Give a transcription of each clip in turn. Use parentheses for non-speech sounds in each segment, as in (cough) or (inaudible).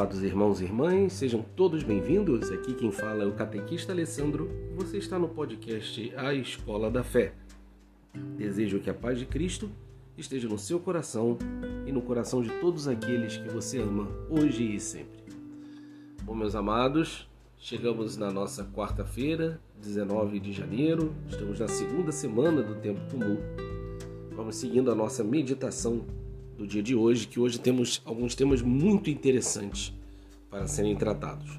amados irmãos e irmãs, sejam todos bem-vindos. Aqui quem fala é o catequista Alessandro. Você está no podcast A Escola da Fé. Desejo que a paz de Cristo esteja no seu coração e no coração de todos aqueles que você ama, hoje e sempre. Bom, meus amados, chegamos na nossa quarta-feira, 19 de janeiro, estamos na segunda semana do tempo comum. Vamos seguindo a nossa meditação do dia de hoje, que hoje temos alguns temas muito interessantes para serem tratados.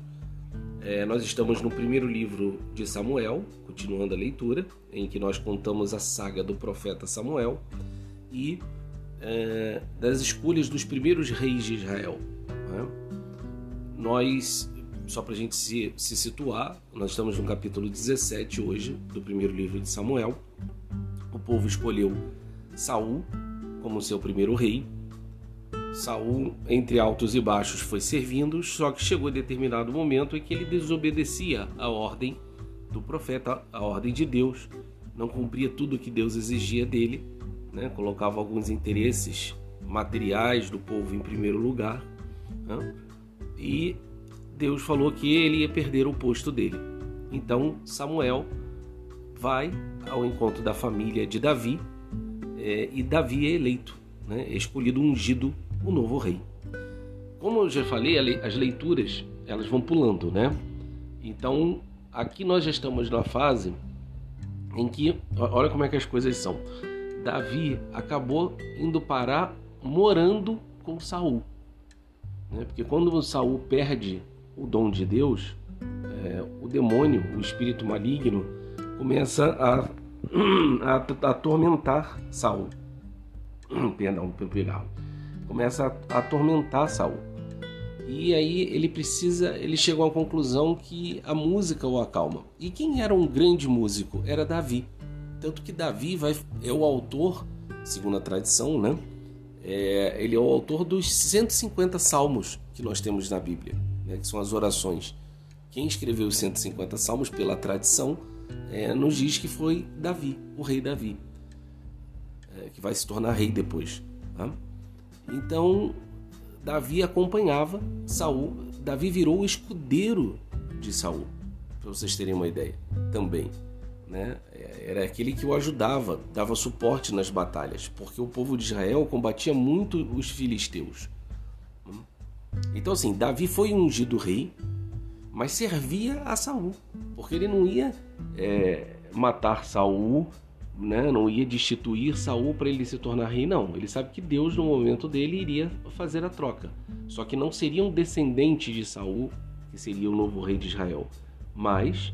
É, nós estamos no primeiro livro de Samuel, continuando a leitura, em que nós contamos a saga do profeta Samuel e é, das escolhas dos primeiros reis de Israel. Né? Nós, só para a gente se, se situar, nós estamos no capítulo 17 hoje do primeiro livro de Samuel. O povo escolheu Saul como seu primeiro rei. Saul, entre altos e baixos, foi servindo, só que chegou determinado momento em que ele desobedecia a ordem do profeta, a ordem de Deus, não cumpria tudo o que Deus exigia dele, né? colocava alguns interesses materiais do povo em primeiro lugar, né? e Deus falou que ele ia perder o posto dele. Então Samuel vai ao encontro da família de Davi é, e Davi é eleito, né, escolhido, ungido, o novo rei. Como eu já falei, as leituras elas vão pulando, né? Então aqui nós já estamos na fase em que, olha como é que as coisas são. Davi acabou indo parar morando com Saul, né? Porque quando Saul perde o dom de Deus, é, o demônio, o espírito maligno, começa a (clears throat) a, atormentar Saul. (clears throat) Perdão, pegar. Começa a atormentar Saul. E aí ele precisa, ele chegou à conclusão que a música o acalma. E quem era um grande músico? Era Davi. Tanto que Davi vai, é o autor, segundo a tradição, né? É, ele é o autor dos 150 salmos que nós temos na Bíblia, né? que são as orações. Quem escreveu os 150 salmos, pela tradição, é, nos diz que foi Davi, o rei Davi, é, que vai se tornar rei depois. Tá? Então, Davi acompanhava Saul. Davi virou o escudeiro de Saul, para vocês terem uma ideia. Também, né? É, era aquele que o ajudava, dava suporte nas batalhas, porque o povo de Israel combatia muito os filisteus. Então, assim, Davi foi ungido rei, mas servia a Saul, porque ele não ia é, matar Saul, né? não ia destituir Saul para ele se tornar rei, não. Ele sabe que Deus, no momento dele, iria fazer a troca. Só que não seria um descendente de Saul, que seria o novo rei de Israel, mas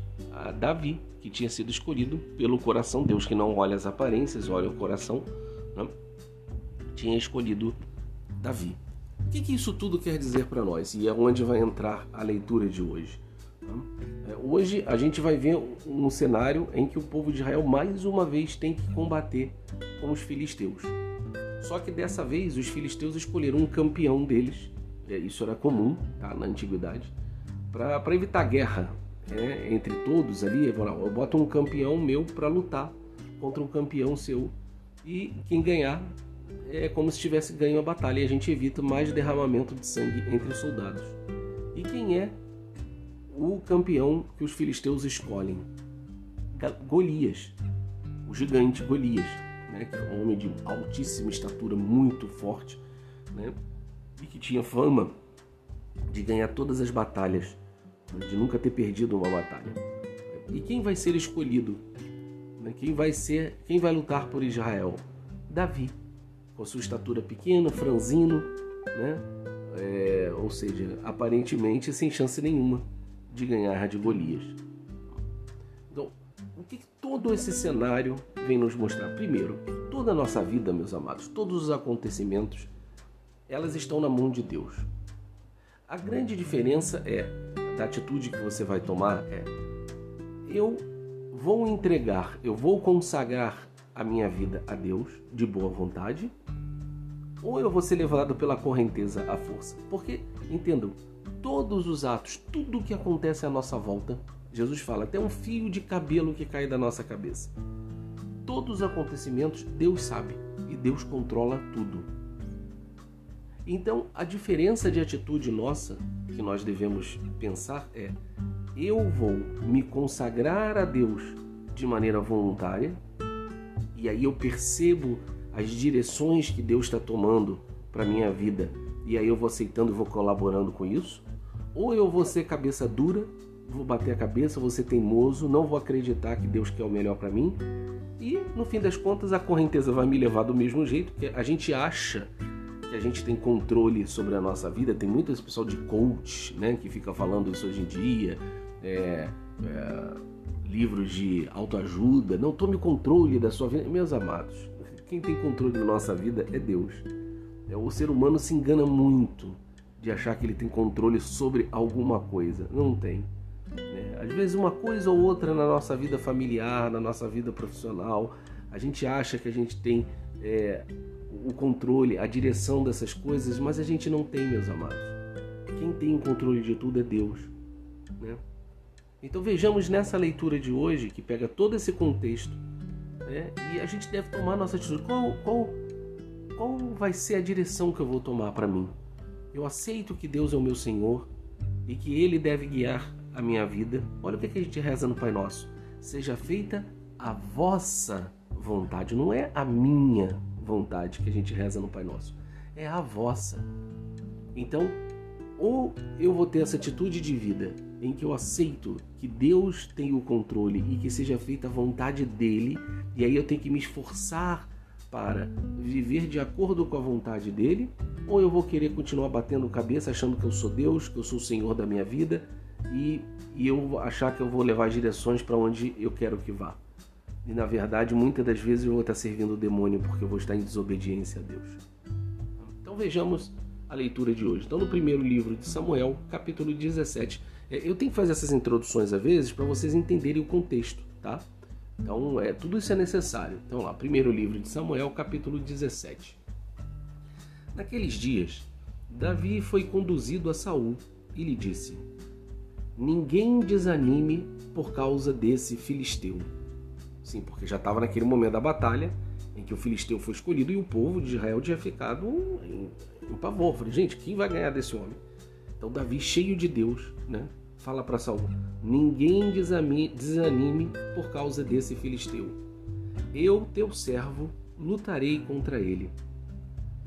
Davi, que tinha sido escolhido pelo coração, Deus que não olha as aparências, olha o coração, né? tinha escolhido Davi. O que, que isso tudo quer dizer para nós? E é onde vai entrar a leitura de hoje. É, hoje a gente vai ver um cenário em que o povo de Israel mais uma vez tem que combater com os filisteus. Só que dessa vez os filisteus escolheram um campeão deles, é, isso era comum tá, na antiguidade, para evitar guerra é, entre todos ali. Eu boto um campeão meu para lutar contra um campeão seu e quem ganhar é como se tivesse ganho a batalha e a gente evita mais derramamento de sangue entre os soldados. E quem é o campeão que os filisteus escolhem. Golias, o gigante Golias, né, que é um homem de altíssima estatura, muito forte, né, e que tinha fama de ganhar todas as batalhas, né, de nunca ter perdido uma batalha. E quem vai ser escolhido? Né, quem vai ser, quem vai lutar por Israel? Davi, com sua estatura pequena, franzino, né? É, ou seja, aparentemente sem chance nenhuma de ganhar de Golias. Então, o que todo esse cenário vem nos mostrar? Primeiro, toda a nossa vida, meus amados, todos os acontecimentos, elas estão na mão de Deus. A grande diferença é da atitude que você vai tomar é eu vou entregar, eu vou consagrar a minha vida a Deus de boa vontade, ou eu vou ser levado pela correnteza à força. Porque, entendam, todos os atos, tudo o que acontece à nossa volta, Jesus fala, até um fio de cabelo que cai da nossa cabeça. Todos os acontecimentos, Deus sabe e Deus controla tudo. Então, a diferença de atitude nossa que nós devemos pensar é: eu vou me consagrar a Deus de maneira voluntária, e aí eu percebo as direções que Deus está tomando para minha vida, e aí eu vou aceitando e vou colaborando com isso, ou eu vou ser cabeça dura, vou bater a cabeça, vou ser teimoso, não vou acreditar que Deus quer o melhor para mim, e no fim das contas a correnteza vai me levar do mesmo jeito, porque a gente acha que a gente tem controle sobre a nossa vida. Tem muito esse pessoal de coach, né, que fica falando isso hoje em dia. É, é, livros de autoajuda. Não tome controle da sua vida. Meus amados, quem tem controle da nossa vida é Deus. É, o ser humano se engana muito de achar que ele tem controle sobre alguma coisa. Não tem. Né? Às vezes, uma coisa ou outra na nossa vida familiar, na nossa vida profissional, a gente acha que a gente tem é, o controle, a direção dessas coisas, mas a gente não tem, meus amados. Quem tem o controle de tudo é Deus. Né? Então vejamos nessa leitura de hoje, que pega todo esse contexto, né? e a gente deve tomar nossa atitude. Qual, qual, qual vai ser a direção que eu vou tomar para mim? Eu aceito que Deus é o meu Senhor e que Ele deve guiar a minha vida. Olha o que a gente reza no Pai Nosso. Seja feita a vossa vontade, não é a minha vontade que a gente reza no Pai Nosso, é a vossa. Então, ou eu vou ter essa atitude de vida em que eu aceito que Deus tem o controle e que seja feita a vontade dele, e aí eu tenho que me esforçar para viver de acordo com a vontade dele, ou eu vou querer continuar batendo cabeça achando que eu sou Deus, que eu sou o Senhor da minha vida e, e eu achar que eu vou levar direções para onde eu quero que vá. E na verdade, muitas das vezes eu vou estar servindo o demônio porque eu vou estar em desobediência a Deus. Então vejamos a leitura de hoje. Então, no primeiro livro de Samuel, capítulo 17. É, eu tenho que fazer essas introduções às vezes para vocês entenderem o contexto, tá? Então, é, tudo isso é necessário. Então, lá, primeiro livro de Samuel, capítulo 17. Naqueles dias, Davi foi conduzido a Saul e lhe disse: Ninguém desanime por causa desse filisteu Sim, porque já estava naquele momento da batalha em que o filisteu foi escolhido e o povo de Israel tinha ficado em, em pavor. Falei, gente, quem vai ganhar desse homem? Então Davi, cheio de Deus, né, fala para Saul: Ninguém desanime por causa desse filisteu. Eu, teu servo, lutarei contra ele.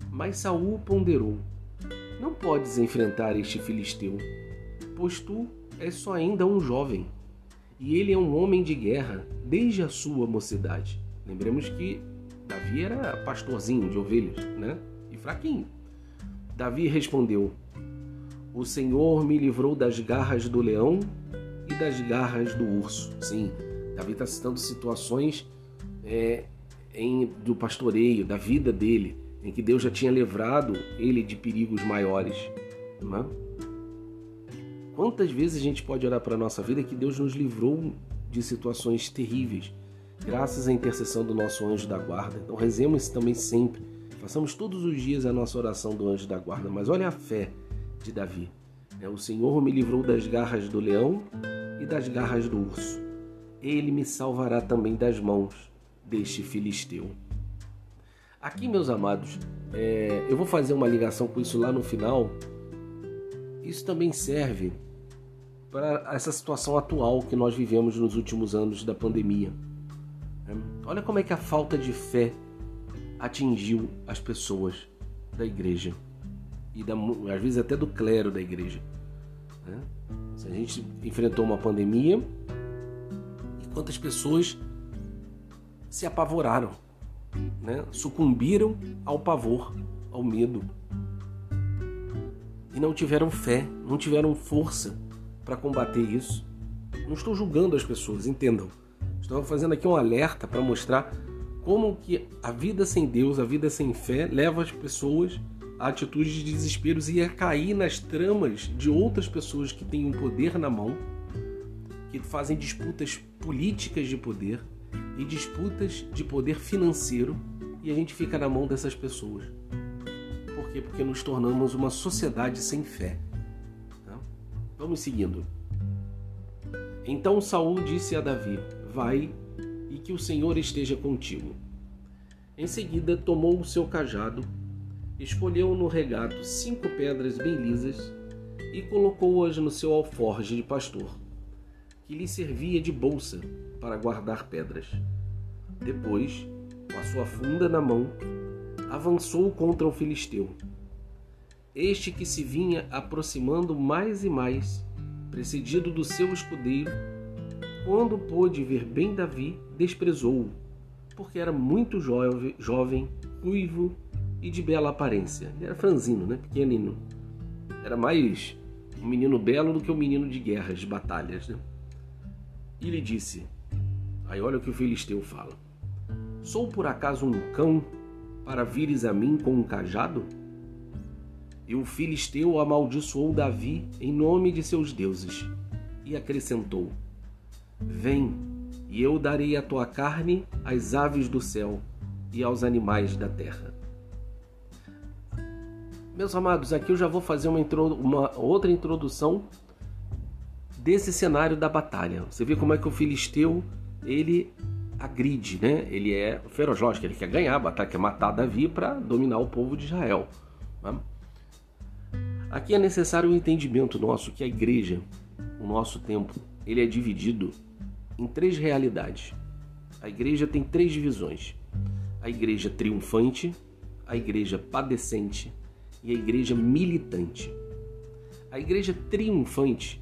Mas Saul ponderou: Não podes enfrentar este filisteu, pois tu és só ainda um jovem e ele é um homem de guerra desde a sua mocidade. Lembremos que Davi era pastorzinho de ovelhas, né? E fraquinho. Davi respondeu: O Senhor me livrou das garras do leão e das garras do urso. Sim, Davi está citando situações é, em, do pastoreio, da vida dele, em que Deus já tinha livrado ele de perigos maiores. É? Quantas vezes a gente pode olhar para a nossa vida que Deus nos livrou de situações terríveis, graças à intercessão do nosso anjo da guarda? Então rezemos também sempre. Façamos todos os dias a nossa oração do anjo da guarda. Mas olha a fé de Davi. É, o Senhor me livrou das garras do leão e das garras do urso. Ele me salvará também das mãos deste filisteu. Aqui, meus amados, é, eu vou fazer uma ligação com isso lá no final. Isso também serve para essa situação atual que nós vivemos nos últimos anos da pandemia. É, olha como é que a falta de fé atingiu as pessoas da igreja e da, às vezes até do clero da igreja. Né? A gente enfrentou uma pandemia e quantas pessoas se apavoraram, né? sucumbiram ao pavor, ao medo e não tiveram fé, não tiveram força para combater isso. Não estou julgando as pessoas, entendam. Estou fazendo aqui um alerta para mostrar como que a vida sem Deus, a vida sem fé, leva as pessoas a atitudes de desesperos e a cair nas tramas de outras pessoas que têm um poder na mão, que fazem disputas políticas de poder e disputas de poder financeiro, e a gente fica na mão dessas pessoas. Por quê? Porque nos tornamos uma sociedade sem fé. Vamos seguindo. Então Saul disse a Davi: Vai e que o Senhor esteja contigo. Em seguida, tomou o seu cajado escolheu no regato cinco pedras bem lisas e colocou-as no seu alforge de pastor, que lhe servia de bolsa para guardar pedras. Depois, com a sua funda na mão, avançou contra o filisteu. Este que se vinha aproximando mais e mais, precedido do seu escudeiro, quando pôde ver bem Davi, desprezou-o, porque era muito jovem, ruivo e de bela aparência. Ele era franzino, né? pequenino. Era mais um menino belo do que um menino de guerras, de batalhas. Né? E lhe disse: Aí olha o que o filisteu fala: Sou por acaso um cão para vires a mim com um cajado? E o filisteu amaldiçoou Davi em nome de seus deuses e acrescentou: Vem, e eu darei a tua carne às aves do céu e aos animais da terra. Meus amados, aqui eu já vou fazer uma, uma, outra introdução desse cenário da batalha. Você vê como é que o filisteu ele agride, né? Ele é feroz, lógico, ele quer ganhar a batalha, quer matar Davi para dominar o povo de Israel. Né? Aqui é necessário o um entendimento nosso que a igreja, o nosso tempo, ele é dividido em três realidades. A igreja tem três divisões: a igreja triunfante, a igreja padecente e a igreja militante. A igreja triunfante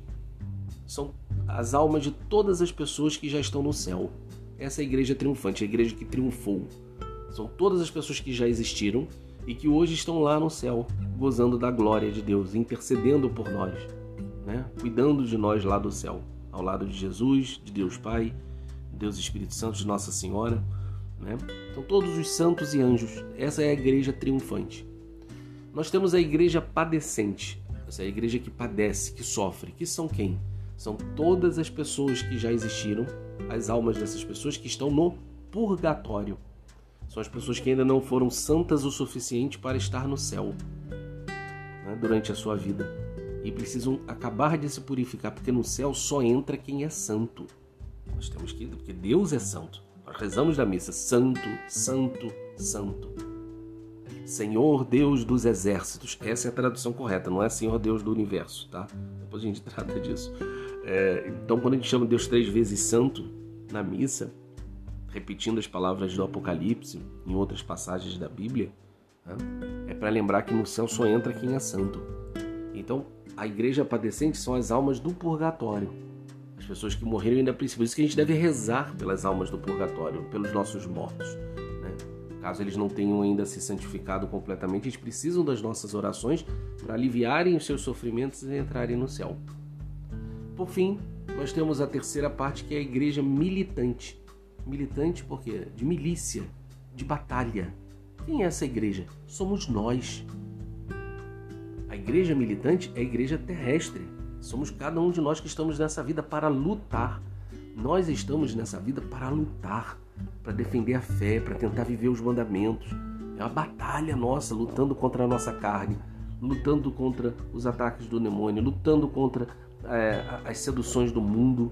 são as almas de todas as pessoas que já estão no céu. Essa é a igreja triunfante, a igreja que triunfou. São todas as pessoas que já existiram e que hoje estão lá no céu, gozando da glória de Deus, intercedendo por nós, né? cuidando de nós lá do céu, ao lado de Jesus, de Deus Pai, Deus Espírito Santo, de Nossa Senhora. Né? Então, todos os santos e anjos, essa é a igreja triunfante. Nós temos a igreja padecente, essa é a igreja que padece, que sofre, que são quem? São todas as pessoas que já existiram, as almas dessas pessoas que estão no purgatório. São as pessoas que ainda não foram santas o suficiente para estar no céu né, durante a sua vida e precisam acabar de se purificar, porque no céu só entra quem é santo. Nós temos que porque Deus é santo. Nós rezamos na missa: Santo, Santo, Santo. Senhor Deus dos exércitos. Essa é a tradução correta, não é Senhor Deus do universo, tá? Depois a gente (laughs) trata disso. É, então, quando a gente chama Deus três vezes santo na missa, repetindo as palavras do Apocalipse em outras passagens da Bíblia, né, é para lembrar que no céu só entra quem é santo. Então, a igreja padecente são as almas do purgatório. As pessoas que morreram ainda precisam. Por isso que a gente deve rezar pelas almas do purgatório, pelos nossos mortos. Caso eles não tenham ainda se santificado completamente, eles precisam das nossas orações para aliviarem os seus sofrimentos e entrarem no céu. Por fim, nós temos a terceira parte que é a igreja militante. Militante porque de milícia, de batalha. Quem é essa igreja? Somos nós. A igreja militante é a igreja terrestre. Somos cada um de nós que estamos nessa vida para lutar. Nós estamos nessa vida para lutar para defender a fé, para tentar viver os mandamentos. É uma batalha nossa, lutando contra a nossa carne, lutando contra os ataques do demônio, lutando contra é, as seduções do mundo.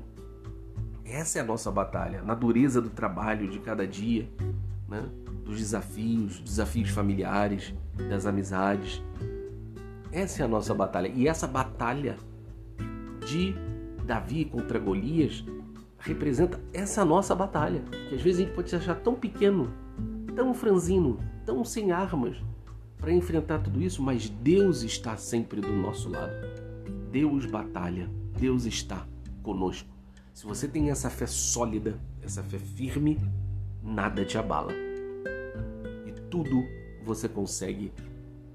Essa é a nossa batalha, na dureza do trabalho de cada dia, né? dos desafios, desafios familiares, das amizades. Essa é a nossa batalha. E essa batalha de Davi contra Golias representa essa nossa batalha, que às vezes a gente pode se achar tão pequeno, tão franzino, tão sem armas para enfrentar tudo isso, mas Deus está sempre do nosso lado. Deus batalha, Deus está conosco. Se você tem essa fé sólida, essa fé firme, nada te abala. E tudo você consegue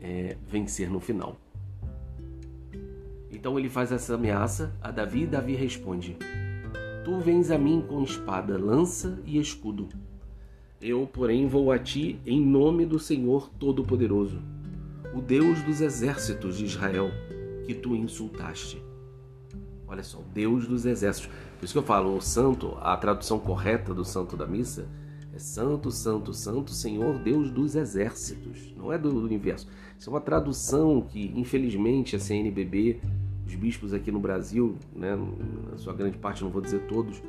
é, vencer no final. Então ele faz essa ameaça a Davi e Davi responde: Tu vens a mim com espada, lança e escudo. Eu, porém, vou a ti em nome do Senhor Todo-Poderoso, o Deus dos exércitos de Israel, que tu insultaste. Olha só, Deus dos exércitos. Por isso que eu falo, o santo, a tradução correta do santo da missa é Santo, Santo, Santo, Senhor Deus dos exércitos. Não é do universo. Isso é uma tradução que, infelizmente, a CNBB os bispos aqui no Brasil, né, na sua grande parte, não vou dizer todos,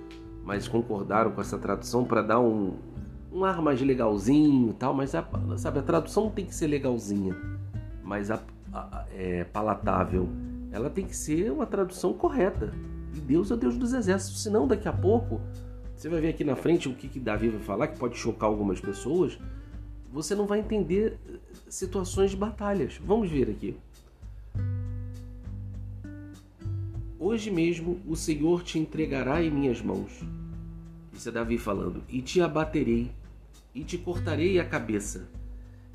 mas concordaram com essa tradução para dar um, um ar mais legalzinho e tal, mas a, sabe, a tradução tem que ser legalzinha, mas a, a, é, palatável. Ela tem que ser uma tradução correta. E Deus é o Deus dos exércitos, senão daqui a pouco você vai ver aqui na frente o que, que Davi vai falar, que pode chocar algumas pessoas. Você não vai entender eh, situações de batalhas. Vamos ver aqui. Hoje mesmo o Senhor te entregará em minhas mãos. Isso é Davi falando. E te abaterei, e te cortarei a cabeça,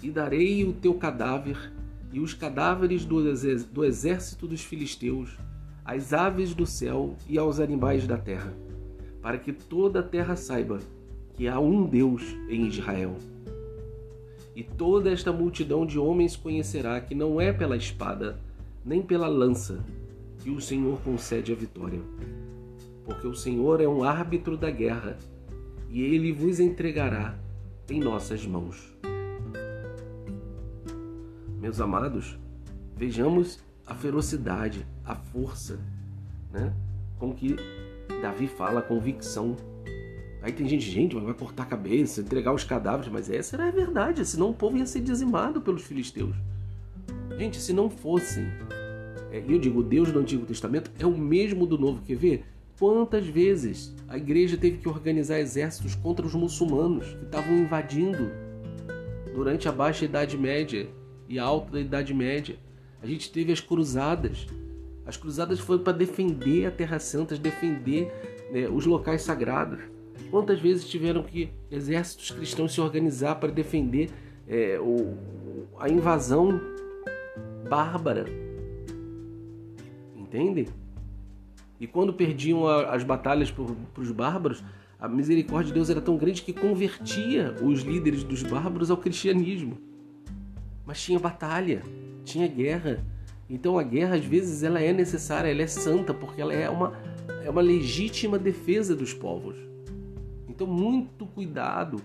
e darei o teu cadáver e os cadáveres do exército dos filisteus, às aves do céu e aos animais da terra, para que toda a terra saiba que há um Deus em Israel. E toda esta multidão de homens conhecerá que não é pela espada, nem pela lança, que o Senhor concede a vitória. Porque o Senhor é um árbitro da guerra, e ele vos entregará em nossas mãos. Meus amados, vejamos a ferocidade, a força, né? com que Davi fala a convicção. Aí tem gente, gente, vai cortar a cabeça, entregar os cadáveres, mas essa era a verdade, senão o povo ia ser dizimado pelos filisteus. Gente, se não fossem é, eu digo, o Deus do Antigo Testamento é o mesmo do Novo. Quer ver? Quantas vezes a igreja teve que organizar exércitos contra os muçulmanos que estavam invadindo durante a Baixa Idade Média e a Alta Idade Média? A gente teve as cruzadas. As cruzadas foram para defender a Terra Santa, defender né, os locais sagrados. Quantas vezes tiveram que exércitos cristãos se organizar para defender é, o, a invasão bárbara Entendem? E quando perdiam as batalhas para os bárbaros, a misericórdia de Deus era tão grande que convertia os líderes dos bárbaros ao cristianismo. Mas tinha batalha, tinha guerra. Então a guerra às vezes ela é necessária, ela é santa porque ela é uma é uma legítima defesa dos povos. Então muito cuidado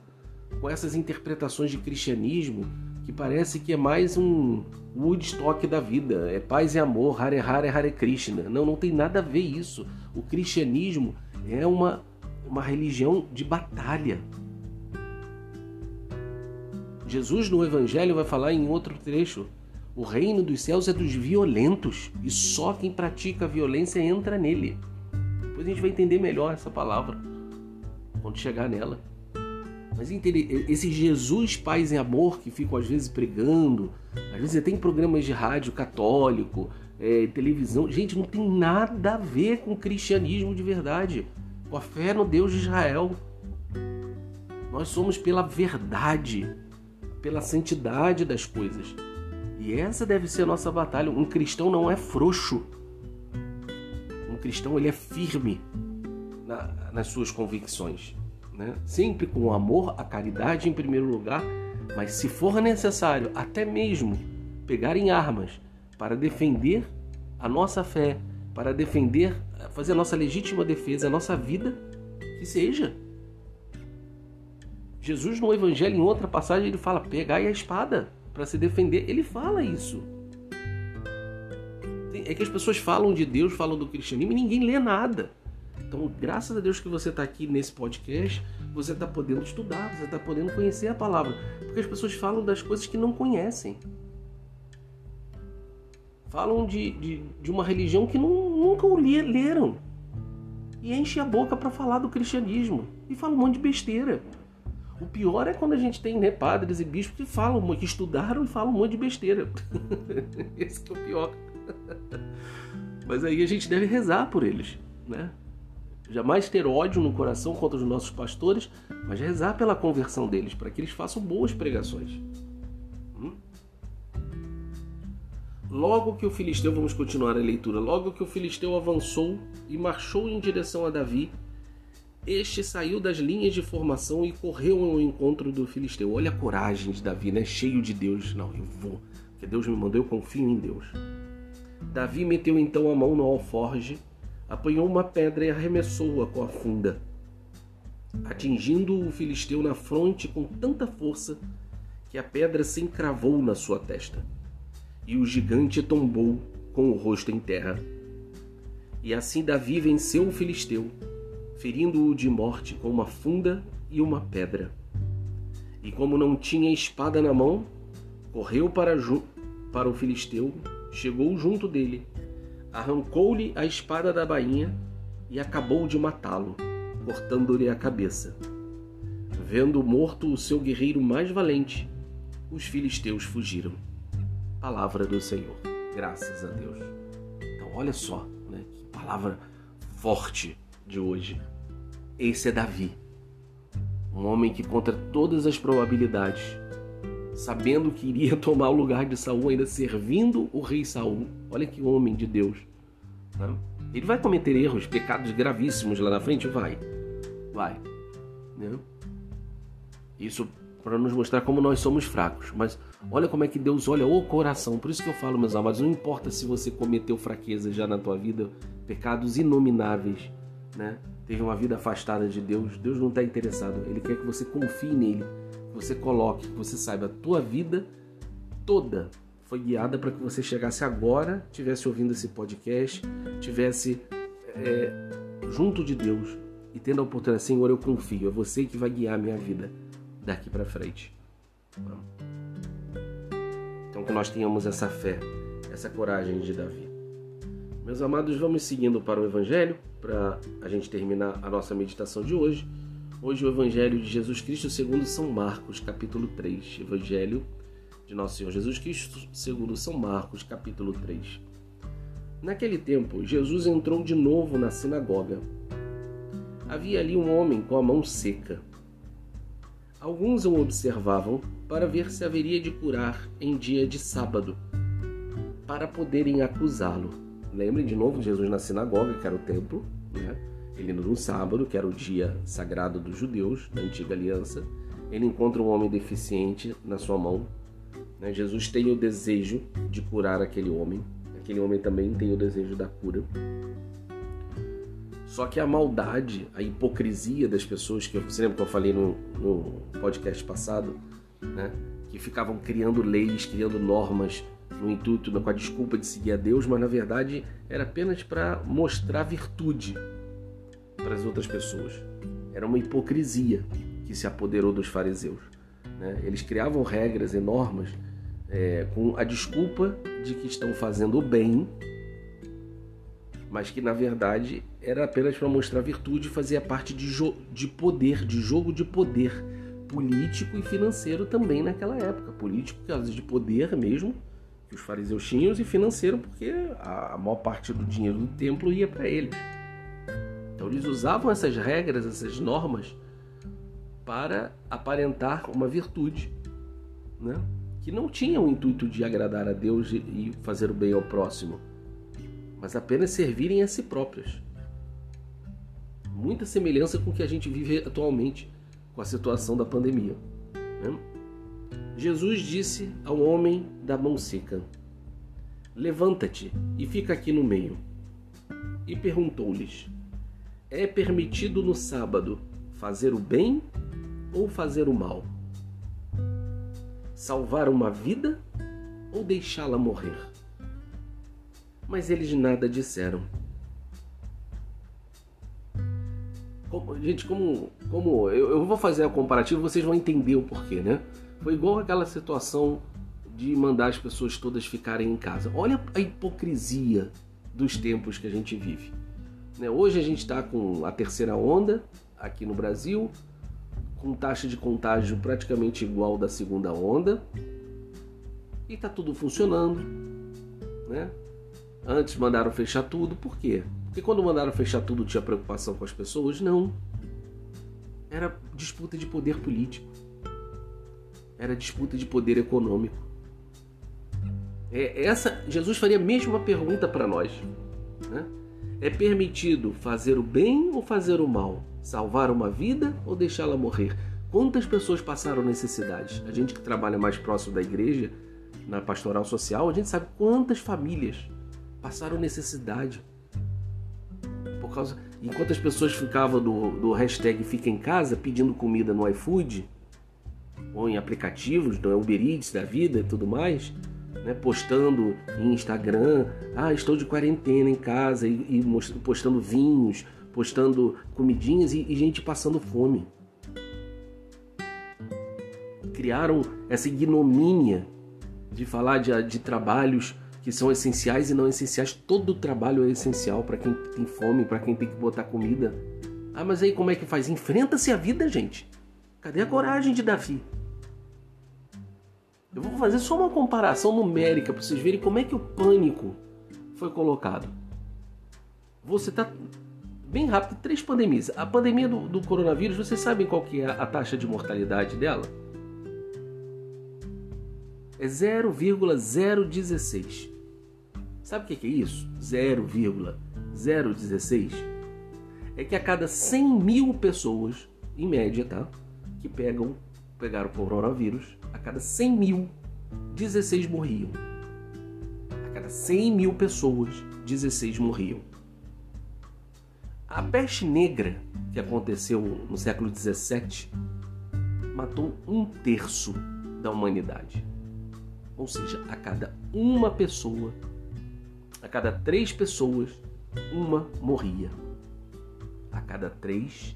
com essas interpretações de cristianismo que parece que é mais um Woodstock da vida, é paz e amor, Hare Hare Hare Krishna. Não, não tem nada a ver isso. O cristianismo é uma, uma religião de batalha. Jesus no Evangelho vai falar em outro trecho: o reino dos céus é dos violentos e só quem pratica a violência entra nele. Depois a gente vai entender melhor essa palavra quando chegar nela. Mas esse Jesus paz e amor que ficam às vezes pregando, às vezes tem programas de rádio católico, é, televisão, gente, não tem nada a ver com o cristianismo de verdade, com a fé no Deus de Israel. Nós somos pela verdade, pela santidade das coisas. E essa deve ser a nossa batalha. Um cristão não é frouxo. Um cristão ele é firme na, nas suas convicções né? sempre com o amor, a caridade em primeiro lugar, mas se for necessário, até mesmo pegar em armas para defender a nossa fé, para defender, fazer a nossa legítima defesa, a nossa vida, que seja. Jesus no Evangelho, em outra passagem, ele fala: pegai a espada para se defender. Ele fala isso. É que as pessoas falam de Deus, falam do cristianismo e ninguém lê nada. Então, graças a Deus que você está aqui nesse podcast, você está podendo estudar, você está podendo conhecer a palavra. Porque as pessoas falam das coisas que não conhecem. Falam de, de, de uma religião que não, nunca leram. E enche a boca para falar do cristianismo. E fala um monte de besteira. O pior é quando a gente tem né, padres e bispos que falam, que estudaram e falam um monte de besteira. (laughs) Esse é o pior. Mas aí a gente deve rezar por eles, né? Jamais ter ódio no coração contra os nossos pastores, mas rezar pela conversão deles, para que eles façam boas pregações. Hum? Logo que o filisteu, vamos continuar a leitura, logo que o filisteu avançou e marchou em direção a Davi, este saiu das linhas de formação e correu ao encontro do filisteu. Olha a coragem de Davi, né? Cheio de Deus. Não, eu vou, porque Deus me mandou, eu confio em Deus. Davi meteu então a mão no alforge apanhou uma pedra e arremessou-a com a funda, atingindo o filisteu na fronte com tanta força que a pedra se encravou na sua testa. E o gigante tombou com o rosto em terra. E assim Davi venceu o filisteu, ferindo-o de morte com uma funda e uma pedra. E como não tinha espada na mão, correu para, para o filisteu, chegou junto dele, arrancou-lhe a espada da bainha e acabou de matá-lo, cortando-lhe a cabeça. Vendo morto o seu guerreiro mais valente, os filisteus fugiram. Palavra do Senhor. Graças a Deus. Então, olha só, né? Que palavra forte de hoje. Esse é Davi. Um homem que, contra todas as probabilidades, sabendo que iria (laughs) tomar o lugar de Saul, ainda servindo o rei Saul. Olha que homem de Deus. Né? Ele vai cometer erros, pecados gravíssimos lá na frente? Vai. Vai. Né? Isso para nos mostrar como nós somos fracos. Mas olha como é que Deus olha o coração. Por isso que eu falo, meus amados, não importa se você cometeu fraqueza já na tua vida, pecados inomináveis, né? Teve uma vida afastada de Deus, Deus não está interessado. Ele quer que você confie nele, você coloque, que você saiba a tua vida toda foi guiada para que você chegasse agora, tivesse ouvindo esse podcast, tivesse é, junto de Deus e tendo a oportunidade, Senhor, eu confio, é você que vai guiar a minha vida daqui para frente. Então que nós tenhamos essa fé, essa coragem de Davi. Meus amados, vamos seguindo para o Evangelho, para a gente terminar a nossa meditação de hoje. Hoje o Evangelho de Jesus Cristo segundo São Marcos, capítulo 3. Evangelho de Nosso Senhor Jesus Cristo segundo São Marcos, capítulo 3. Naquele tempo, Jesus entrou de novo na sinagoga. Havia ali um homem com a mão seca. Alguns o observavam para ver se haveria de curar em dia de sábado, para poderem acusá-lo. Lembrem de novo Jesus na sinagoga, que era o templo, né? Ele no sábado, que era o dia sagrado dos judeus, da antiga aliança. Ele encontra um homem deficiente na sua mão. Né? Jesus tem o desejo de curar aquele homem. Aquele homem também tem o desejo da cura. Só que a maldade, a hipocrisia das pessoas, que você lembra que eu falei no, no podcast passado, né? que ficavam criando leis, criando normas no intuito, com a desculpa de seguir a Deus, mas na verdade era apenas para mostrar virtude para as outras pessoas. Era uma hipocrisia que se apoderou dos fariseus. Né? Eles criavam regras e normas é, com a desculpa de que estão fazendo o bem mas que na verdade era apenas para mostrar virtude e fazia parte de, de poder, de jogo de poder político e financeiro também naquela época. Político, por causa de poder mesmo, que os fariseus tinham, e financeiro, porque a, maior parte do dinheiro do templo ia para eles. Então eles usavam essas regras, essas normas, para aparentar uma virtude, né? que não tinha o intuito de agradar a Deus e fazer o bem ao próximo mas apenas servirem a si próprias. Muita semelhança com o que a gente vive atualmente com a situação da pandemia. Né? Jesus disse ao homem da mão seca: Levanta-te e fica aqui no meio. E perguntou-lhes: É permitido no sábado fazer o bem ou fazer o mal? Salvar uma vida ou deixá-la morrer? mas eles nada disseram. Como, gente, como, como eu, eu vou fazer a comparativa, vocês vão entender o porquê, né? Foi igual aquela situação de mandar as pessoas todas ficarem em casa. Olha a hipocrisia dos tempos que a gente vive. Né? Hoje a gente está com a terceira onda aqui no Brasil, com taxa de contágio praticamente igual da segunda onda, e está tudo funcionando, né? Antes mandaram fechar tudo, por quê? Porque quando mandaram fechar tudo tinha preocupação com as pessoas? Não. Era disputa de poder político. Era disputa de poder econômico. É, essa Jesus faria a mesma pergunta para nós. Né? É permitido fazer o bem ou fazer o mal? Salvar uma vida ou deixá-la morrer? Quantas pessoas passaram necessidades? A gente que trabalha mais próximo da igreja, na pastoral social, a gente sabe quantas famílias passaram necessidade. Por causa, enquanto as pessoas ficavam do, do hashtag Fica em Casa pedindo comida no iFood ou em aplicativos, no Uber Eats da vida e tudo mais, né, postando em Instagram, ah, estou de quarentena em casa e, e postando vinhos, postando comidinhas e, e gente passando fome. criaram essa ignomínia de falar de, de trabalhos que são essenciais e não essenciais. Todo trabalho é essencial para quem tem fome, para quem tem que botar comida. Ah, mas aí como é que faz? Enfrenta-se a vida, gente. Cadê a coragem de Davi? Eu vou fazer só uma comparação numérica para vocês verem como é que o pânico foi colocado. Você tá bem rápido, três pandemias. A pandemia do, do coronavírus, vocês sabem qual que é a taxa de mortalidade dela? É 0,016. Sabe o que é isso? 0,016 é que a cada 100 mil pessoas, em média, tá? Que pegam, pegaram o coronavírus, a cada 100 mil, 16 morriam. A cada 100 mil pessoas, 16 morriam. A peste negra, que aconteceu no século 17, matou um terço da humanidade. Ou seja, a cada uma pessoa, a cada três pessoas, uma morria. A cada três,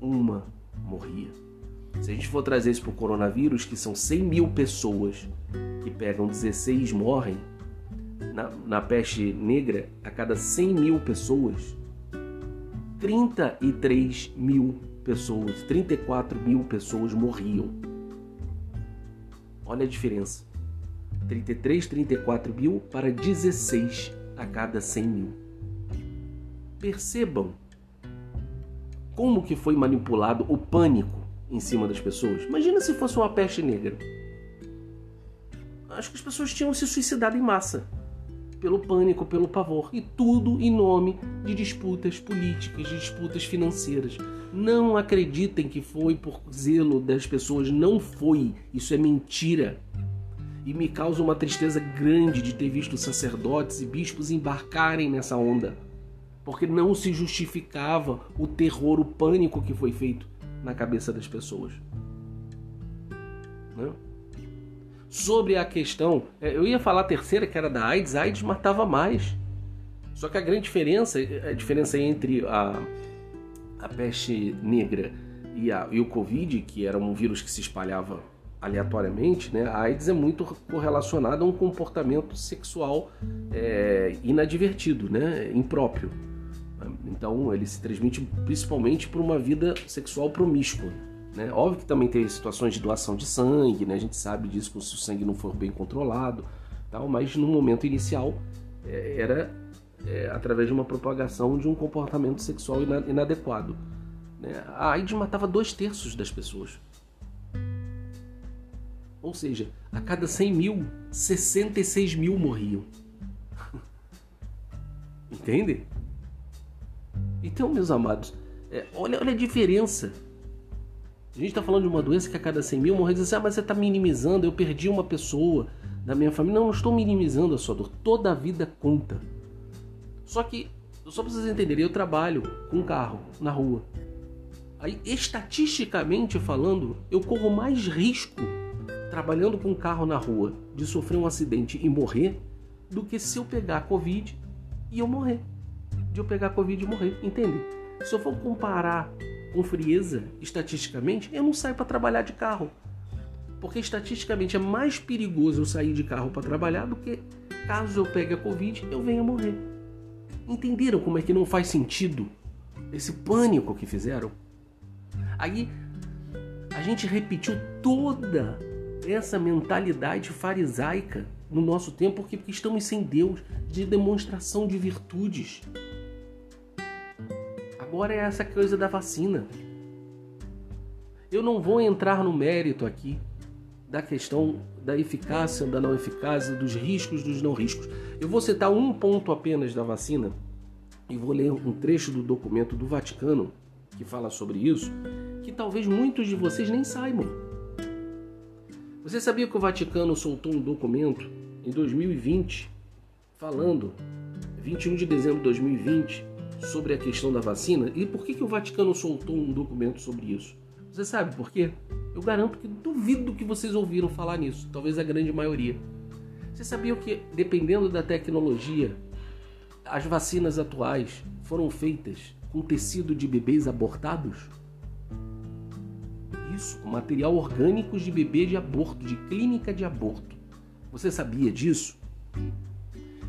uma morria. Se a gente for trazer isso para o coronavírus, que são 100 mil pessoas que pegam 16 morrem, na, na peste negra, a cada 100 mil pessoas, 33 mil pessoas, 34 mil pessoas morriam. Olha a diferença. 33, 34 mil para 16 a cada 100 mil. Percebam como que foi manipulado o pânico em cima das pessoas. Imagina se fosse uma peste negra. Acho que as pessoas tinham se suicidado em massa pelo pânico, pelo pavor, e tudo em nome de disputas políticas, de disputas financeiras. Não acreditem que foi por zelo das pessoas, não foi. Isso é mentira. E me causa uma tristeza grande de ter visto sacerdotes e bispos embarcarem nessa onda, porque não se justificava o terror, o pânico que foi feito na cabeça das pessoas. Não? sobre a questão. É, eu ia falar a terceira, que era da AIDS, a AIDS matava mais. Só que a grande diferença, a diferença entre a, a peste negra e, a, e o Covid, que era um vírus que se espalhava aleatoriamente, né? a AIDS é muito correlacionada a um comportamento sexual é, inadvertido, né? impróprio. Então ele se transmite principalmente por uma vida sexual promíscua. Né? Óbvio que também tem situações de doação de sangue, né? a gente sabe disso se o sangue não for bem controlado, tal, mas no momento inicial é, era é, através de uma propagação de um comportamento sexual inadequado. Né? A AIDS matava dois terços das pessoas. Ou seja, a cada 100 mil, 66 mil morriam. (laughs) Entende? Então, meus amados, é, olha, olha a diferença a gente está falando de uma doença que a cada 100 mil morre, diz assim, ah, mas você está minimizando, eu perdi uma pessoa da minha família. Não, não estou minimizando a sua dor. Toda a vida conta. Só que, só para vocês entenderem, eu trabalho com um carro na rua. Aí, estatisticamente falando, eu corro mais risco trabalhando com um carro na rua de sofrer um acidente e morrer do que se eu pegar a Covid e eu morrer. De eu pegar Covid e morrer, entende? Se eu for comparar com frieza, estatisticamente, eu não saio para trabalhar de carro. Porque estatisticamente é mais perigoso eu sair de carro para trabalhar do que caso eu pegue a Covid eu venha morrer. Entenderam como é que não faz sentido esse pânico que fizeram? Aí a gente repetiu toda essa mentalidade farisaica no nosso tempo porque estamos sem Deus de demonstração de virtudes agora é essa coisa da vacina. Eu não vou entrar no mérito aqui da questão da eficácia, da não eficácia, dos riscos, dos não riscos. Eu vou citar um ponto apenas da vacina e vou ler um trecho do documento do Vaticano que fala sobre isso, que talvez muitos de vocês nem saibam. Você sabia que o Vaticano soltou um documento em 2020 falando, 21 de dezembro de 2020, sobre a questão da vacina e por que, que o Vaticano soltou um documento sobre isso. Você sabe por quê? Eu garanto que duvido que vocês ouviram falar nisso, talvez a grande maioria. Você sabia que, dependendo da tecnologia, as vacinas atuais foram feitas com tecido de bebês abortados? Isso, com material orgânico de bebê de aborto, de clínica de aborto. Você sabia disso?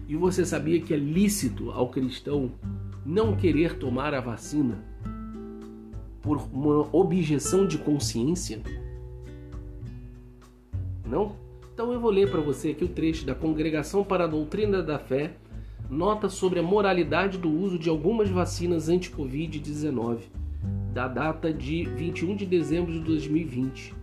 E você sabia que é lícito ao cristão não querer tomar a vacina por uma objeção de consciência? Não? Então eu vou ler para você aqui o trecho da Congregação para a Doutrina da Fé, nota sobre a moralidade do uso de algumas vacinas anti-Covid-19, da data de 21 de dezembro de 2020.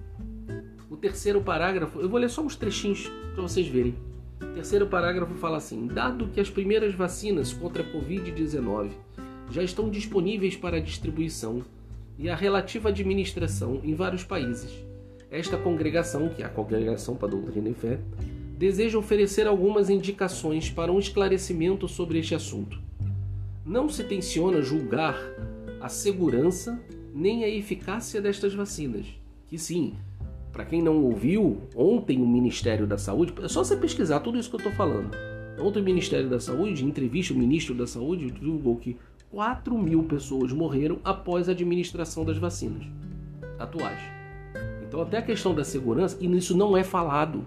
O terceiro parágrafo, eu vou ler só uns trechinhos para vocês verem. O terceiro parágrafo fala assim: Dado que as primeiras vacinas contra a Covid-19 já estão disponíveis para distribuição e a relativa administração em vários países, esta congregação, que é a Congregação para a Doutrina e Fé, deseja oferecer algumas indicações para um esclarecimento sobre este assunto. Não se tenciona julgar a segurança nem a eficácia destas vacinas, que sim, para quem não ouviu, ontem o Ministério da Saúde, é só você pesquisar tudo isso que eu estou falando. Ontem o Ministério da Saúde, entrevista, o ministro da Saúde divulgou que 4 mil pessoas morreram após a administração das vacinas atuais. Então, até a questão da segurança, e isso não é falado.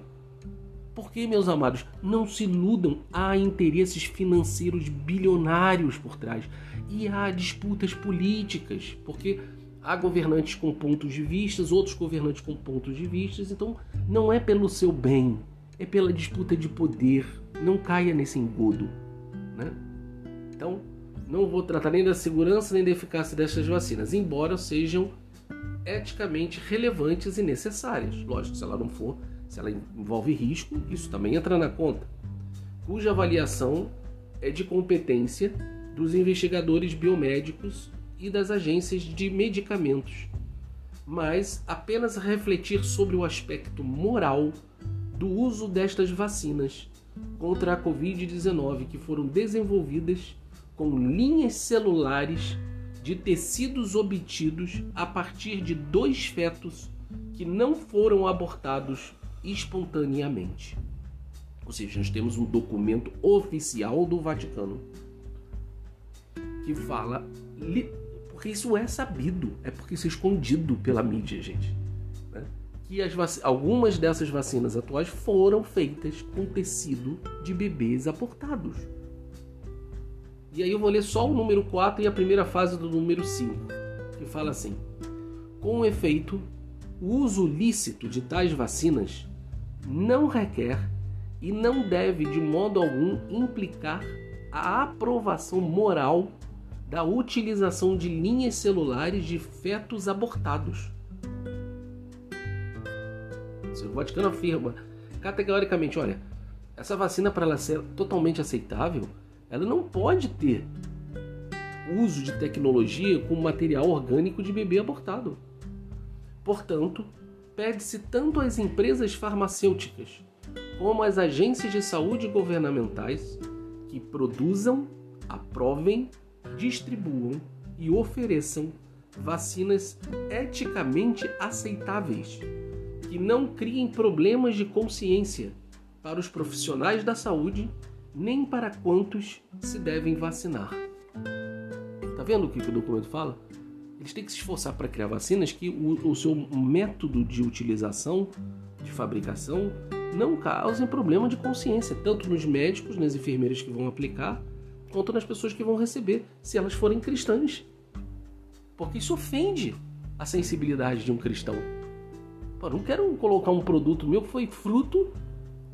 Porque, meus amados, não se iludam, há interesses financeiros bilionários por trás e há disputas políticas, porque há governantes com pontos de vistas, outros governantes com pontos de vistas, então não é pelo seu bem, é pela disputa de poder. Não caia nesse engodo, né? Então, não vou tratar nem da segurança nem da eficácia dessas vacinas, embora sejam eticamente relevantes e necessárias. Lógico, se ela não for, se ela envolve risco, isso também entra na conta. Cuja avaliação é de competência dos investigadores biomédicos e das agências de medicamentos, mas apenas refletir sobre o aspecto moral do uso destas vacinas contra a Covid-19 que foram desenvolvidas com linhas celulares de tecidos obtidos a partir de dois fetos que não foram abortados espontaneamente. Ou seja, nós temos um documento oficial do Vaticano que fala, porque isso é sabido, é porque isso é escondido pela mídia, gente, né? que as algumas dessas vacinas atuais foram feitas com tecido de bebês abortados. E aí eu vou ler só o número 4 e a primeira fase do número 5, que fala assim: Com efeito, o uso lícito de tais vacinas não requer e não deve de modo algum implicar a aprovação moral da utilização de linhas celulares de fetos abortados. O Vaticano afirma categoricamente, olha, essa vacina para ela ser totalmente aceitável, ela não pode ter uso de tecnologia com material orgânico de bebê abortado. Portanto, pede-se tanto às empresas farmacêuticas como às agências de saúde governamentais que produzam, aprovem, distribuam e ofereçam vacinas eticamente aceitáveis, que não criem problemas de consciência para os profissionais da saúde nem para quantos se devem vacinar. Tá vendo o que o documento fala? Eles têm que se esforçar para criar vacinas que o, o seu método de utilização, de fabricação, não causem problema de consciência, tanto nos médicos, nas enfermeiras que vão aplicar, quanto nas pessoas que vão receber, se elas forem cristãs. Porque isso ofende a sensibilidade de um cristão. Pô, não quero colocar um produto meu que foi fruto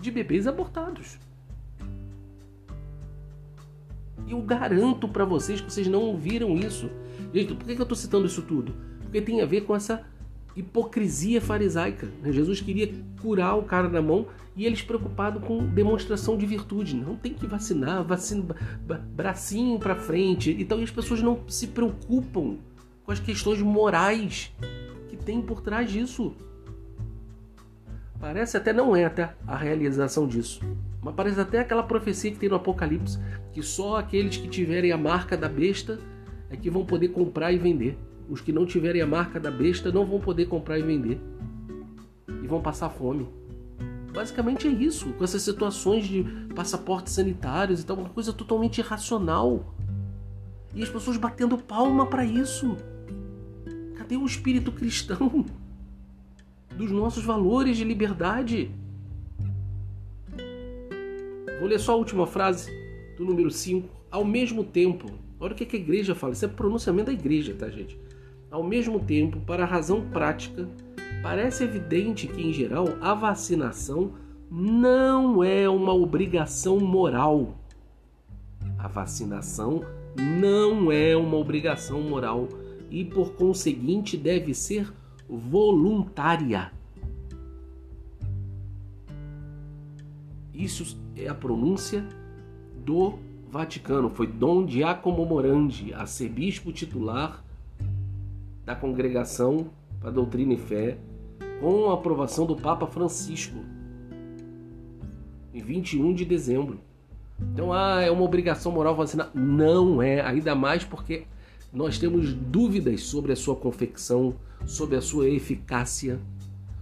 de bebês abortados. E eu garanto para vocês que vocês não ouviram isso. Gente, por que eu estou citando isso tudo? Porque tem a ver com essa hipocrisia farisaica. Né? Jesus queria curar o cara na mão e eles preocupados com demonstração de virtude. Não tem que vacinar, vacina, bracinho para frente. Então as pessoas não se preocupam com as questões morais que tem por trás disso. Parece até não é até a realização disso. Mas parece até aquela profecia que tem no Apocalipse, que só aqueles que tiverem a marca da besta é que vão poder comprar e vender. Os que não tiverem a marca da besta não vão poder comprar e vender. E vão passar fome. Basicamente é isso, com essas situações de passaportes sanitários e tal, uma coisa totalmente irracional. E as pessoas batendo palma para isso. Cadê o espírito cristão? (laughs) dos nossos valores de liberdade. Vou ler só a última frase do número 5. Ao mesmo tempo, olha o que a igreja fala, isso é pronunciamento da igreja, tá, gente? Ao mesmo tempo, para a razão prática, parece evidente que, em geral, a vacinação não é uma obrigação moral. A vacinação não é uma obrigação moral e, por conseguinte, deve ser voluntária. Isso é a pronúncia do Vaticano. Foi Dom Giacomo Morandi, arcebispo titular da Congregação para Doutrina e Fé, com a aprovação do Papa Francisco, em 21 de dezembro. Então, ah, é uma obrigação moral vacinar. Não é, ainda mais porque nós temos dúvidas sobre a sua confecção, sobre a sua eficácia,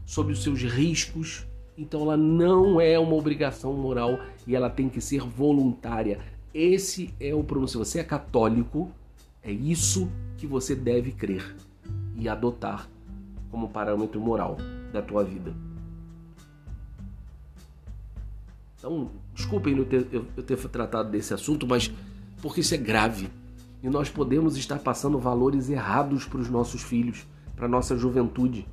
sobre os seus riscos. Então, ela não é uma obrigação moral e ela tem que ser voluntária. Esse é o problema. Se você é católico, é isso que você deve crer e adotar como parâmetro moral da tua vida. Então, desculpem eu ter, eu, eu ter tratado desse assunto, mas porque isso é grave. E nós podemos estar passando valores errados para os nossos filhos, para a nossa juventude,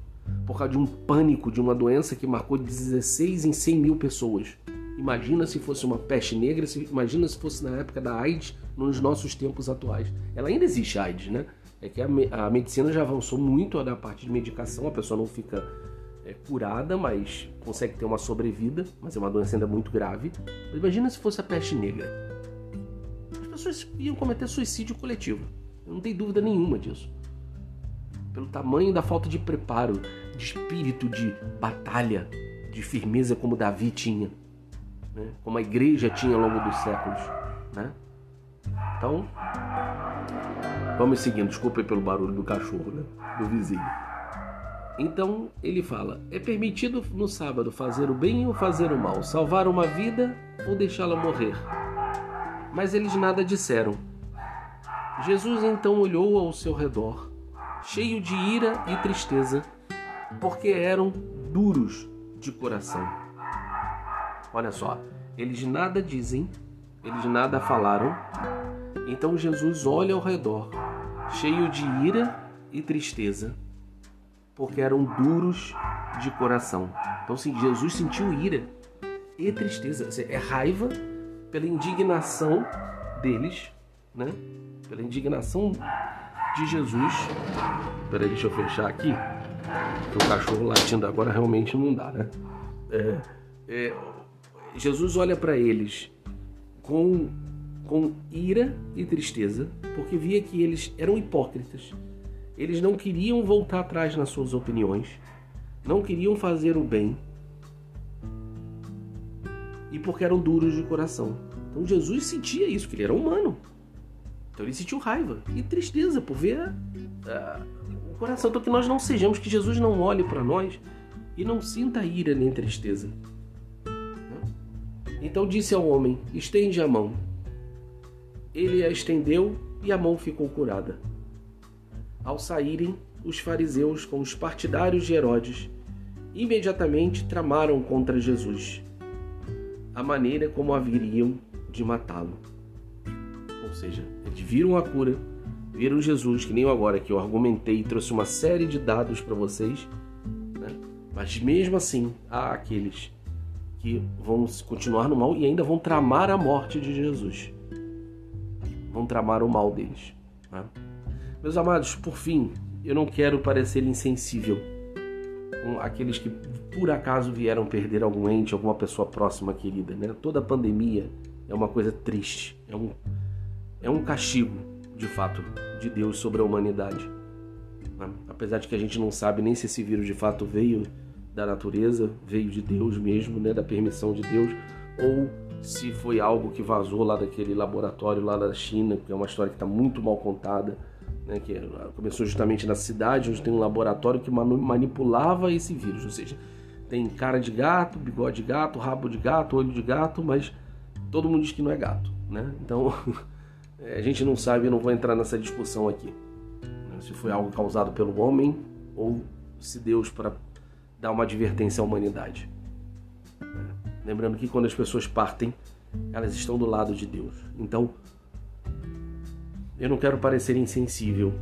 por causa de um pânico de uma doença que marcou 16 em 100 mil pessoas. Imagina se fosse uma peste negra, imagina se fosse na época da AIDS, nos nossos tempos atuais. Ela ainda existe AIDS, né? É que a, a medicina já avançou muito na parte de medicação, a pessoa não fica é, curada, mas consegue ter uma sobrevida, mas é uma doença ainda muito grave. Mas imagina se fosse a peste negra. As pessoas iam cometer suicídio coletivo. Eu não tenho dúvida nenhuma disso. Pelo tamanho da falta de preparo, de espírito de batalha, de firmeza como Davi tinha, né? como a igreja tinha ao longo dos séculos. Né? Então, vamos seguindo. Desculpe pelo barulho do cachorro, né? do vizinho. Então ele fala: é permitido no sábado fazer o bem ou fazer o mal, salvar uma vida ou deixá-la morrer. Mas eles nada disseram. Jesus então olhou ao seu redor, cheio de ira e tristeza, porque eram duros de coração. Olha só, eles nada dizem, eles nada falaram. Então Jesus olha ao redor, cheio de ira e tristeza porque eram duros de coração. Então, sim, Jesus sentiu ira e tristeza, é raiva pela indignação deles, né? Pela indignação de Jesus. Peraí, deixa eu fechar aqui. O cachorro latindo agora realmente não dá, né? É, é, Jesus olha para eles com, com ira e tristeza, porque via que eles eram hipócritas eles não queriam voltar atrás nas suas opiniões, não queriam fazer o bem e porque eram duros de coração. Então Jesus sentia isso, que ele era humano. Então ele sentiu raiva e tristeza por ver uh, o coração. Então que nós não sejamos, que Jesus não olhe para nós e não sinta ira nem tristeza. Então disse ao homem: estende a mão. Ele a estendeu e a mão ficou curada. Ao saírem, os fariseus, com os partidários de Herodes, imediatamente tramaram contra Jesus a maneira como haveriam de matá-lo. Ou seja, eles viram a cura, viram Jesus, que nem agora que eu argumentei e trouxe uma série de dados para vocês, né? mas mesmo assim há aqueles que vão continuar no mal e ainda vão tramar a morte de Jesus. Vão tramar o mal deles. Né? Meus amados, por fim, eu não quero parecer insensível com aqueles que por acaso vieram perder algum ente, alguma pessoa próxima querida. Né? Toda pandemia é uma coisa triste, é um, é um castigo, de fato, de Deus sobre a humanidade. Né? Apesar de que a gente não sabe nem se esse vírus de fato veio da natureza, veio de Deus mesmo, né? da permissão de Deus, ou se foi algo que vazou lá daquele laboratório lá da China, que é uma história que está muito mal contada né, que começou justamente na cidade, onde tem um laboratório que manipulava esse vírus, ou seja, tem cara de gato, bigode de gato, rabo de gato, olho de gato, mas todo mundo diz que não é gato, né? Então (laughs) a gente não sabe, eu não vou entrar nessa discussão aqui, né? se foi algo causado pelo homem ou se Deus para dar uma advertência à humanidade. Lembrando que quando as pessoas partem, elas estão do lado de Deus. Então, eu não quero parecer insensível,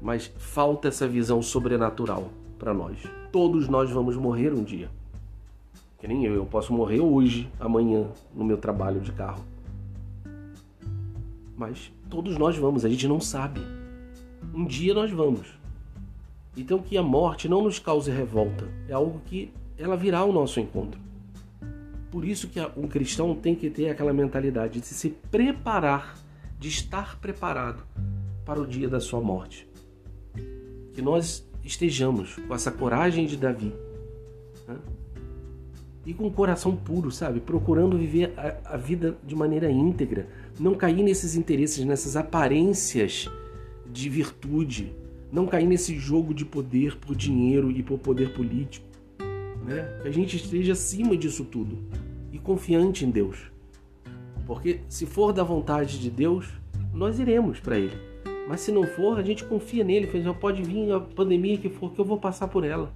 mas falta essa visão sobrenatural para nós. Todos nós vamos morrer um dia. Que nem eu, eu posso morrer hoje, amanhã, no meu trabalho de carro. Mas todos nós vamos, a gente não sabe. Um dia nós vamos. Então que a morte não nos cause revolta, é algo que ela virá ao nosso encontro. Por isso que um cristão tem que ter aquela mentalidade de se preparar, de estar preparado para o dia da sua morte. Que nós estejamos com essa coragem de Davi né? e com o coração puro, sabe? Procurando viver a, a vida de maneira íntegra, não cair nesses interesses, nessas aparências de virtude, não cair nesse jogo de poder por dinheiro e por poder político. Né? Que a gente esteja acima disso tudo e confiante em Deus. Porque se for da vontade de Deus, nós iremos para Ele. Mas se não for, a gente confia nele. Já pode vir a pandemia que for, que eu vou passar por ela.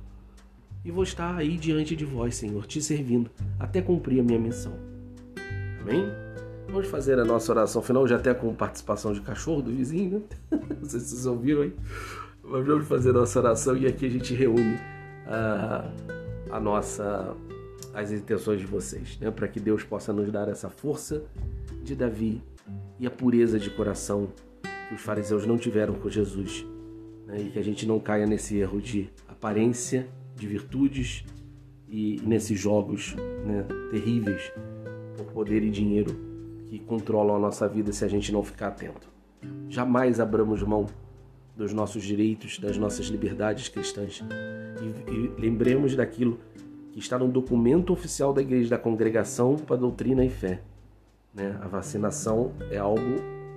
E vou estar aí diante de vós, Senhor, te servindo, até cumprir a minha missão. Amém? Vamos fazer a nossa oração final, já até com participação de cachorro do vizinho, né? (laughs) Não sei se vocês ouviram aí. Mas vamos fazer a nossa oração e aqui a gente reúne a, a nossa as intenções de vocês, né? para que Deus possa nos dar essa força de Davi e a pureza de coração que os fariseus não tiveram com Jesus, né? e que a gente não caia nesse erro de aparência, de virtudes e nesses jogos né? terríveis por poder e dinheiro que controlam a nossa vida se a gente não ficar atento. Jamais abramos mão dos nossos direitos, das nossas liberdades cristãs e, e lembremos daquilo que está no documento oficial da Igreja da Congregação para Doutrina e Fé. Né? A vacinação é algo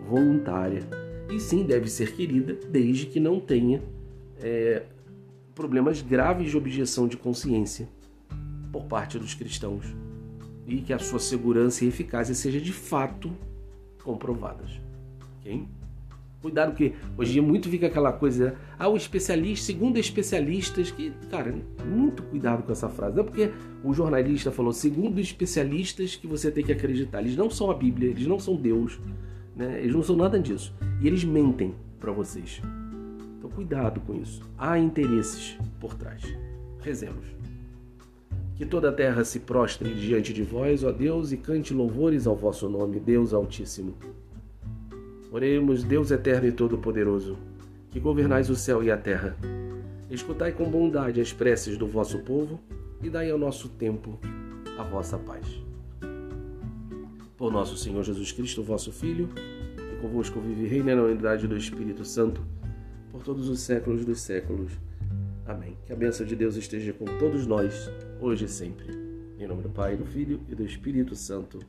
voluntária e sim deve ser querida desde que não tenha é, problemas graves de objeção de consciência por parte dos cristãos e que a sua segurança e eficácia seja de fato comprovadas. Okay? Cuidado que hoje em dia muito fica aquela coisa, ah, o especialista, segundo especialistas, que, cara, muito cuidado com essa frase. Não é porque o jornalista falou, segundo especialistas, que você tem que acreditar. Eles não são a Bíblia, eles não são Deus, né? eles não são nada disso. E eles mentem para vocês. Então cuidado com isso. Há interesses por trás. Rezemos. Que toda a terra se prostre diante de vós, ó Deus, e cante louvores ao vosso nome, Deus Altíssimo. Oremos, Deus eterno e todo-poderoso, que governais o céu e a terra. Escutai com bondade as preces do vosso povo e dai ao nosso tempo a vossa paz. Por nosso Senhor Jesus Cristo, vosso Filho, que convosco vive e reina na unidade do Espírito Santo, por todos os séculos dos séculos. Amém. Que a bênção de Deus esteja com todos nós, hoje e sempre. Em nome do Pai, do Filho e do Espírito Santo.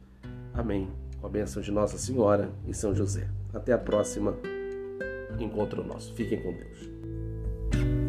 Amém. Com a bênção de Nossa Senhora e São José. Até a próxima encontro nosso. Fiquem com Deus.